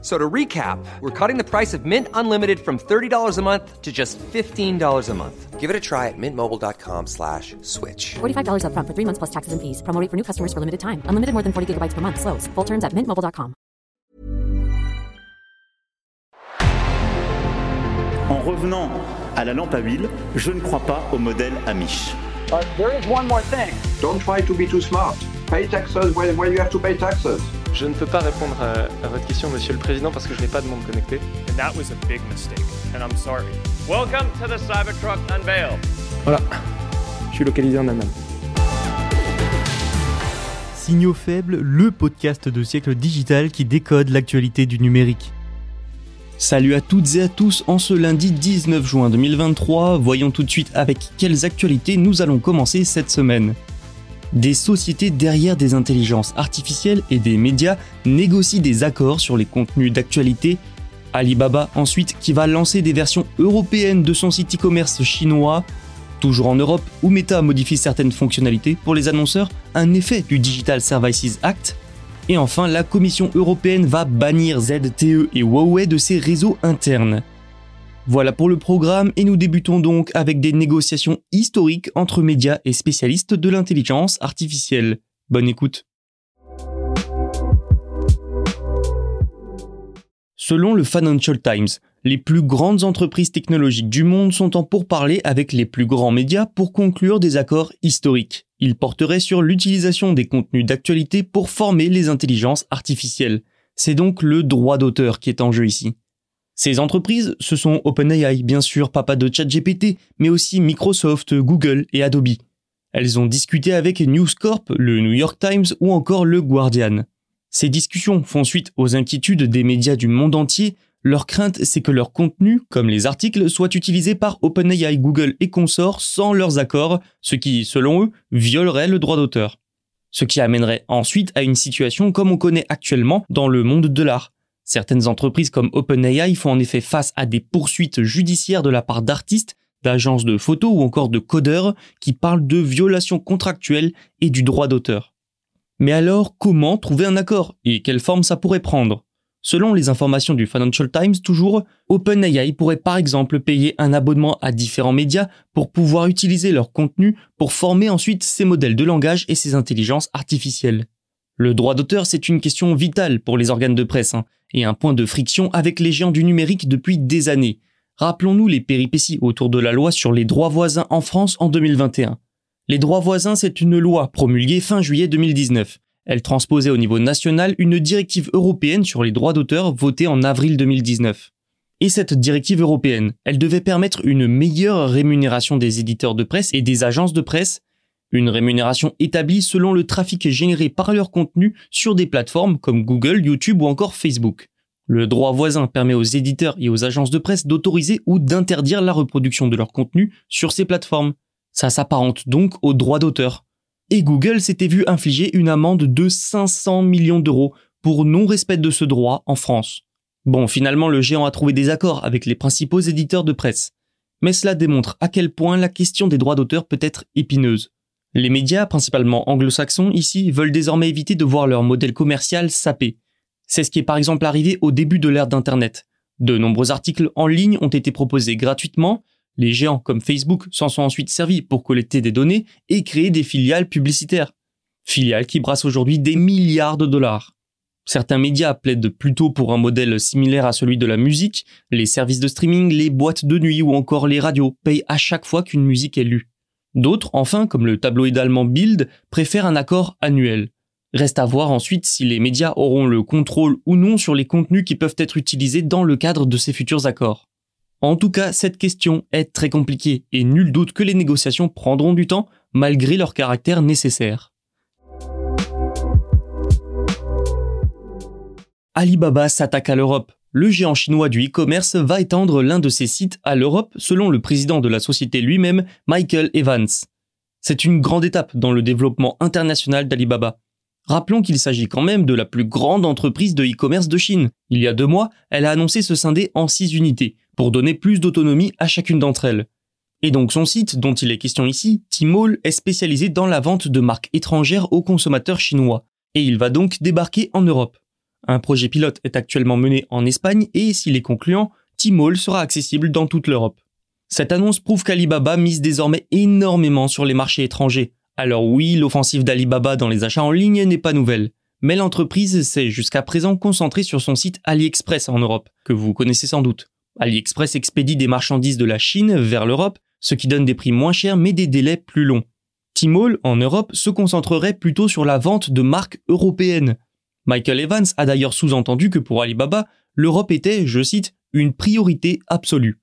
So to recap, we're cutting the price of Mint Unlimited from $30 a month to just $15 a month. Give it a try at mintmobile.com slash switch. $45 upfront for three months plus taxes and fees. Promo rate for new customers for limited time. Unlimited more than 40 gigabytes per month. Slows. Full terms at mintmobile.com. En revenant à la lampe à huile, je ne crois pas au modèle Amish. Uh, there is one more thing. Don't try to be too smart. Pay taxes when, when you have to pay taxes. Je ne peux pas répondre à, à, votre question, Monsieur le Président, parce que je n'ai pas de monde connecté. Voilà, je suis localisé en Allemagne. Signaux faibles, le podcast de siècle digital qui décode l'actualité du numérique. Salut à toutes et à tous, en ce lundi 19 juin 2023, voyons tout de suite avec quelles actualités nous allons commencer cette semaine. Des sociétés derrière des intelligences artificielles et des médias négocient des accords sur les contenus d'actualité. Alibaba ensuite qui va lancer des versions européennes de son site e-commerce chinois. Toujours en Europe, où Meta modifie certaines fonctionnalités pour les annonceurs, un effet du Digital Services Act. Et enfin, la Commission européenne va bannir ZTE et Huawei de ses réseaux internes. Voilà pour le programme et nous débutons donc avec des négociations historiques entre médias et spécialistes de l'intelligence artificielle. Bonne écoute. Selon le Financial Times, les plus grandes entreprises technologiques du monde sont en pourparlers avec les plus grands médias pour conclure des accords historiques. Ils porteraient sur l'utilisation des contenus d'actualité pour former les intelligences artificielles. C'est donc le droit d'auteur qui est en jeu ici. Ces entreprises, ce sont OpenAI, bien sûr, papa de ChatGPT, mais aussi Microsoft, Google et Adobe. Elles ont discuté avec News Corp, le New York Times ou encore le Guardian. Ces discussions font suite aux inquiétudes des médias du monde entier. Leur crainte, c'est que leur contenu, comme les articles, soit utilisé par OpenAI, Google et consorts sans leurs accords, ce qui, selon eux, violerait le droit d'auteur. Ce qui amènerait ensuite à une situation comme on connaît actuellement dans le monde de l'art. Certaines entreprises comme OpenAI font en effet face à des poursuites judiciaires de la part d'artistes, d'agences de photos ou encore de codeurs qui parlent de violations contractuelles et du droit d'auteur. Mais alors, comment trouver un accord et quelle forme ça pourrait prendre? Selon les informations du Financial Times, toujours, OpenAI pourrait par exemple payer un abonnement à différents médias pour pouvoir utiliser leur contenu pour former ensuite ses modèles de langage et ses intelligences artificielles. Le droit d'auteur, c'est une question vitale pour les organes de presse, hein, et un point de friction avec les géants du numérique depuis des années. Rappelons-nous les péripéties autour de la loi sur les droits voisins en France en 2021. Les droits voisins, c'est une loi promulguée fin juillet 2019. Elle transposait au niveau national une directive européenne sur les droits d'auteur votée en avril 2019. Et cette directive européenne, elle devait permettre une meilleure rémunération des éditeurs de presse et des agences de presse, une rémunération établie selon le trafic généré par leur contenu sur des plateformes comme Google, YouTube ou encore Facebook. Le droit voisin permet aux éditeurs et aux agences de presse d'autoriser ou d'interdire la reproduction de leur contenu sur ces plateformes. Ça s'apparente donc au droit d'auteur. Et Google s'était vu infliger une amende de 500 millions d'euros pour non-respect de ce droit en France. Bon, finalement, le géant a trouvé des accords avec les principaux éditeurs de presse. Mais cela démontre à quel point la question des droits d'auteur peut être épineuse. Les médias, principalement anglo-saxons ici, veulent désormais éviter de voir leur modèle commercial sapé. C'est ce qui est par exemple arrivé au début de l'ère d'Internet. De nombreux articles en ligne ont été proposés gratuitement, les géants comme Facebook s'en sont ensuite servis pour collecter des données et créer des filiales publicitaires. Filiales qui brassent aujourd'hui des milliards de dollars. Certains médias plaident plutôt pour un modèle similaire à celui de la musique, les services de streaming, les boîtes de nuit ou encore les radios payent à chaque fois qu'une musique est lue. D'autres, enfin, comme le tabloïd allemand Bild, préfèrent un accord annuel. Reste à voir ensuite si les médias auront le contrôle ou non sur les contenus qui peuvent être utilisés dans le cadre de ces futurs accords. En tout cas, cette question est très compliquée et nul doute que les négociations prendront du temps malgré leur caractère nécessaire. Alibaba s'attaque à l'Europe. Le géant chinois du e-commerce va étendre l'un de ses sites à l'Europe selon le président de la société lui-même, Michael Evans. C'est une grande étape dans le développement international d'Alibaba. Rappelons qu'il s'agit quand même de la plus grande entreprise de e-commerce de Chine. Il y a deux mois, elle a annoncé se scinder en six unités, pour donner plus d'autonomie à chacune d'entre elles. Et donc son site, dont il est question ici, Tmall, est spécialisé dans la vente de marques étrangères aux consommateurs chinois. Et il va donc débarquer en Europe. Un projet pilote est actuellement mené en Espagne et s'il est concluant, Tmall sera accessible dans toute l'Europe. Cette annonce prouve qu'Alibaba mise désormais énormément sur les marchés étrangers. Alors oui, l'offensive d'Alibaba dans les achats en ligne n'est pas nouvelle. Mais l'entreprise s'est jusqu'à présent concentrée sur son site AliExpress en Europe, que vous connaissez sans doute. AliExpress expédie des marchandises de la Chine vers l'Europe, ce qui donne des prix moins chers mais des délais plus longs. Tmall, en Europe, se concentrerait plutôt sur la vente de marques européennes. Michael Evans a d'ailleurs sous-entendu que pour Alibaba, l'Europe était, je cite, une priorité absolue.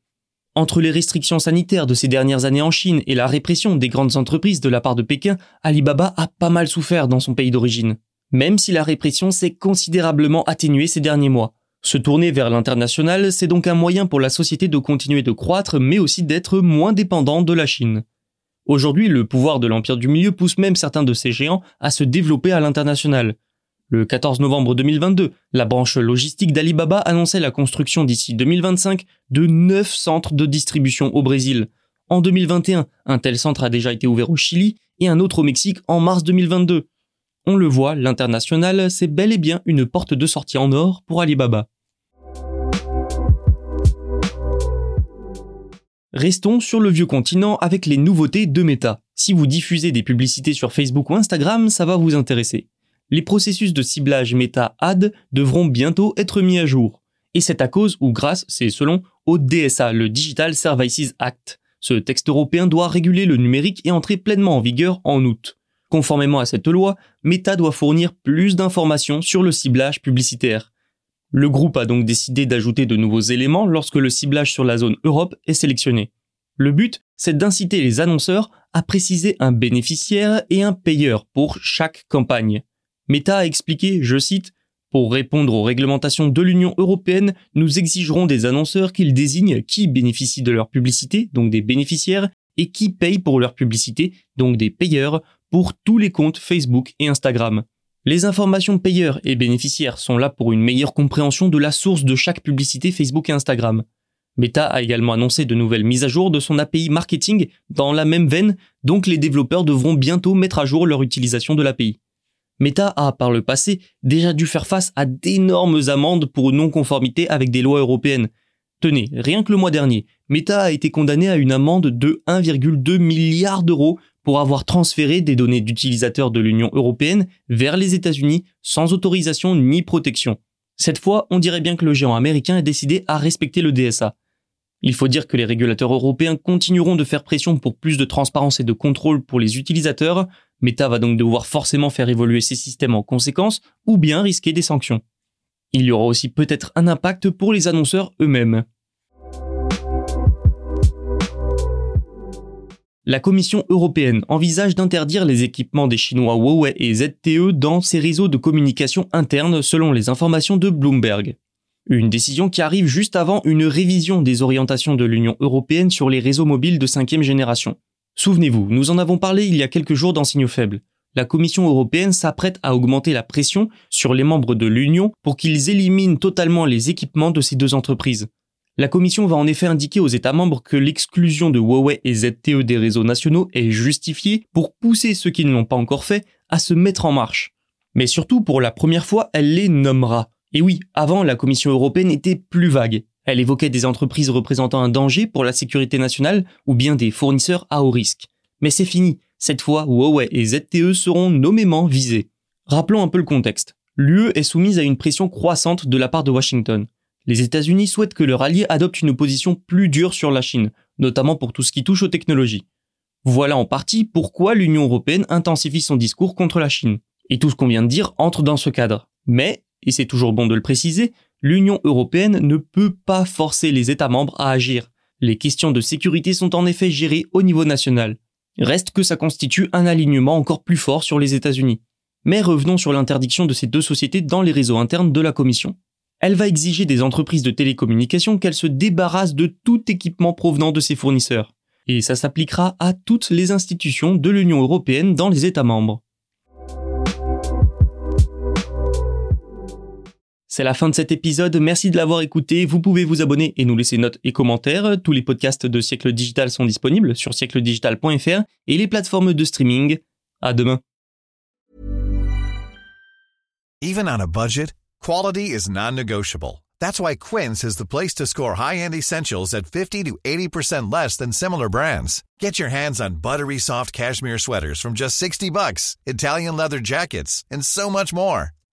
Entre les restrictions sanitaires de ces dernières années en Chine et la répression des grandes entreprises de la part de Pékin, Alibaba a pas mal souffert dans son pays d'origine. Même si la répression s'est considérablement atténuée ces derniers mois. Se tourner vers l'international, c'est donc un moyen pour la société de continuer de croître, mais aussi d'être moins dépendant de la Chine. Aujourd'hui, le pouvoir de l'Empire du Milieu pousse même certains de ces géants à se développer à l'international. Le 14 novembre 2022, la branche logistique d'Alibaba annonçait la construction d'ici 2025 de 9 centres de distribution au Brésil. En 2021, un tel centre a déjà été ouvert au Chili et un autre au Mexique en mars 2022. On le voit, l'international, c'est bel et bien une porte de sortie en or pour Alibaba. Restons sur le vieux continent avec les nouveautés de Meta. Si vous diffusez des publicités sur Facebook ou Instagram, ça va vous intéresser. Les processus de ciblage Meta Ad devront bientôt être mis à jour. Et c'est à cause ou grâce, c'est selon, au DSA, le Digital Services Act. Ce texte européen doit réguler le numérique et entrer pleinement en vigueur en août. Conformément à cette loi, Meta doit fournir plus d'informations sur le ciblage publicitaire. Le groupe a donc décidé d'ajouter de nouveaux éléments lorsque le ciblage sur la zone Europe est sélectionné. Le but, c'est d'inciter les annonceurs à préciser un bénéficiaire et un payeur pour chaque campagne. Meta a expliqué, je cite, Pour répondre aux réglementations de l'Union européenne, nous exigerons des annonceurs qu'ils désignent qui bénéficient de leur publicité, donc des bénéficiaires, et qui payent pour leur publicité, donc des payeurs, pour tous les comptes Facebook et Instagram. Les informations payeurs et bénéficiaires sont là pour une meilleure compréhension de la source de chaque publicité Facebook et Instagram. Meta a également annoncé de nouvelles mises à jour de son API marketing dans la même veine, donc les développeurs devront bientôt mettre à jour leur utilisation de l'API. Meta a, par le passé, déjà dû faire face à d'énormes amendes pour non-conformité avec des lois européennes. Tenez, rien que le mois dernier, Meta a été condamné à une amende de 1,2 milliard d'euros pour avoir transféré des données d'utilisateurs de l'Union européenne vers les États-Unis sans autorisation ni protection. Cette fois, on dirait bien que le géant américain a décidé à respecter le DSA. Il faut dire que les régulateurs européens continueront de faire pression pour plus de transparence et de contrôle pour les utilisateurs. Meta va donc devoir forcément faire évoluer ses systèmes en conséquence ou bien risquer des sanctions. Il y aura aussi peut-être un impact pour les annonceurs eux-mêmes. la Commission européenne envisage d'interdire les équipements des Chinois Huawei et ZTE dans ses réseaux de communication interne selon les informations de Bloomberg. Une décision qui arrive juste avant une révision des orientations de l'Union européenne sur les réseaux mobiles de cinquième génération. Souvenez-vous, nous en avons parlé il y a quelques jours dans Signaux Faibles. La Commission européenne s'apprête à augmenter la pression sur les membres de l'Union pour qu'ils éliminent totalement les équipements de ces deux entreprises. La Commission va en effet indiquer aux États membres que l'exclusion de Huawei et ZTE des réseaux nationaux est justifiée pour pousser ceux qui ne l'ont pas encore fait à se mettre en marche. Mais surtout, pour la première fois, elle les nommera. Et oui, avant, la Commission européenne était plus vague. Elle évoquait des entreprises représentant un danger pour la sécurité nationale ou bien des fournisseurs à haut risque. Mais c'est fini. Cette fois, Huawei et ZTE seront nommément visés. Rappelons un peu le contexte. L'UE est soumise à une pression croissante de la part de Washington les États-Unis souhaitent que leur allié adopte une position plus dure sur la Chine, notamment pour tout ce qui touche aux technologies. Voilà en partie pourquoi l'Union européenne intensifie son discours contre la Chine. Et tout ce qu'on vient de dire entre dans ce cadre. Mais, et c'est toujours bon de le préciser, l'Union européenne ne peut pas forcer les États membres à agir. Les questions de sécurité sont en effet gérées au niveau national. Reste que ça constitue un alignement encore plus fort sur les États-Unis. Mais revenons sur l'interdiction de ces deux sociétés dans les réseaux internes de la Commission elle va exiger des entreprises de télécommunications qu'elles se débarrassent de tout équipement provenant de ses fournisseurs. Et ça s'appliquera à toutes les institutions de l'Union européenne dans les États membres. C'est la fin de cet épisode, merci de l'avoir écouté. Vous pouvez vous abonner et nous laisser notes et commentaires. Tous les podcasts de Siècle Digital sont disponibles sur siècledigital.fr et les plateformes de streaming. À demain. Even on a budget, quality is non-negotiable. That's why Quince is the place to score high-end essentials at 50 to 80% less than similar brands. Get your hands on buttery soft cashmere sweaters from just 60 bucks, Italian leather jackets, and so much more.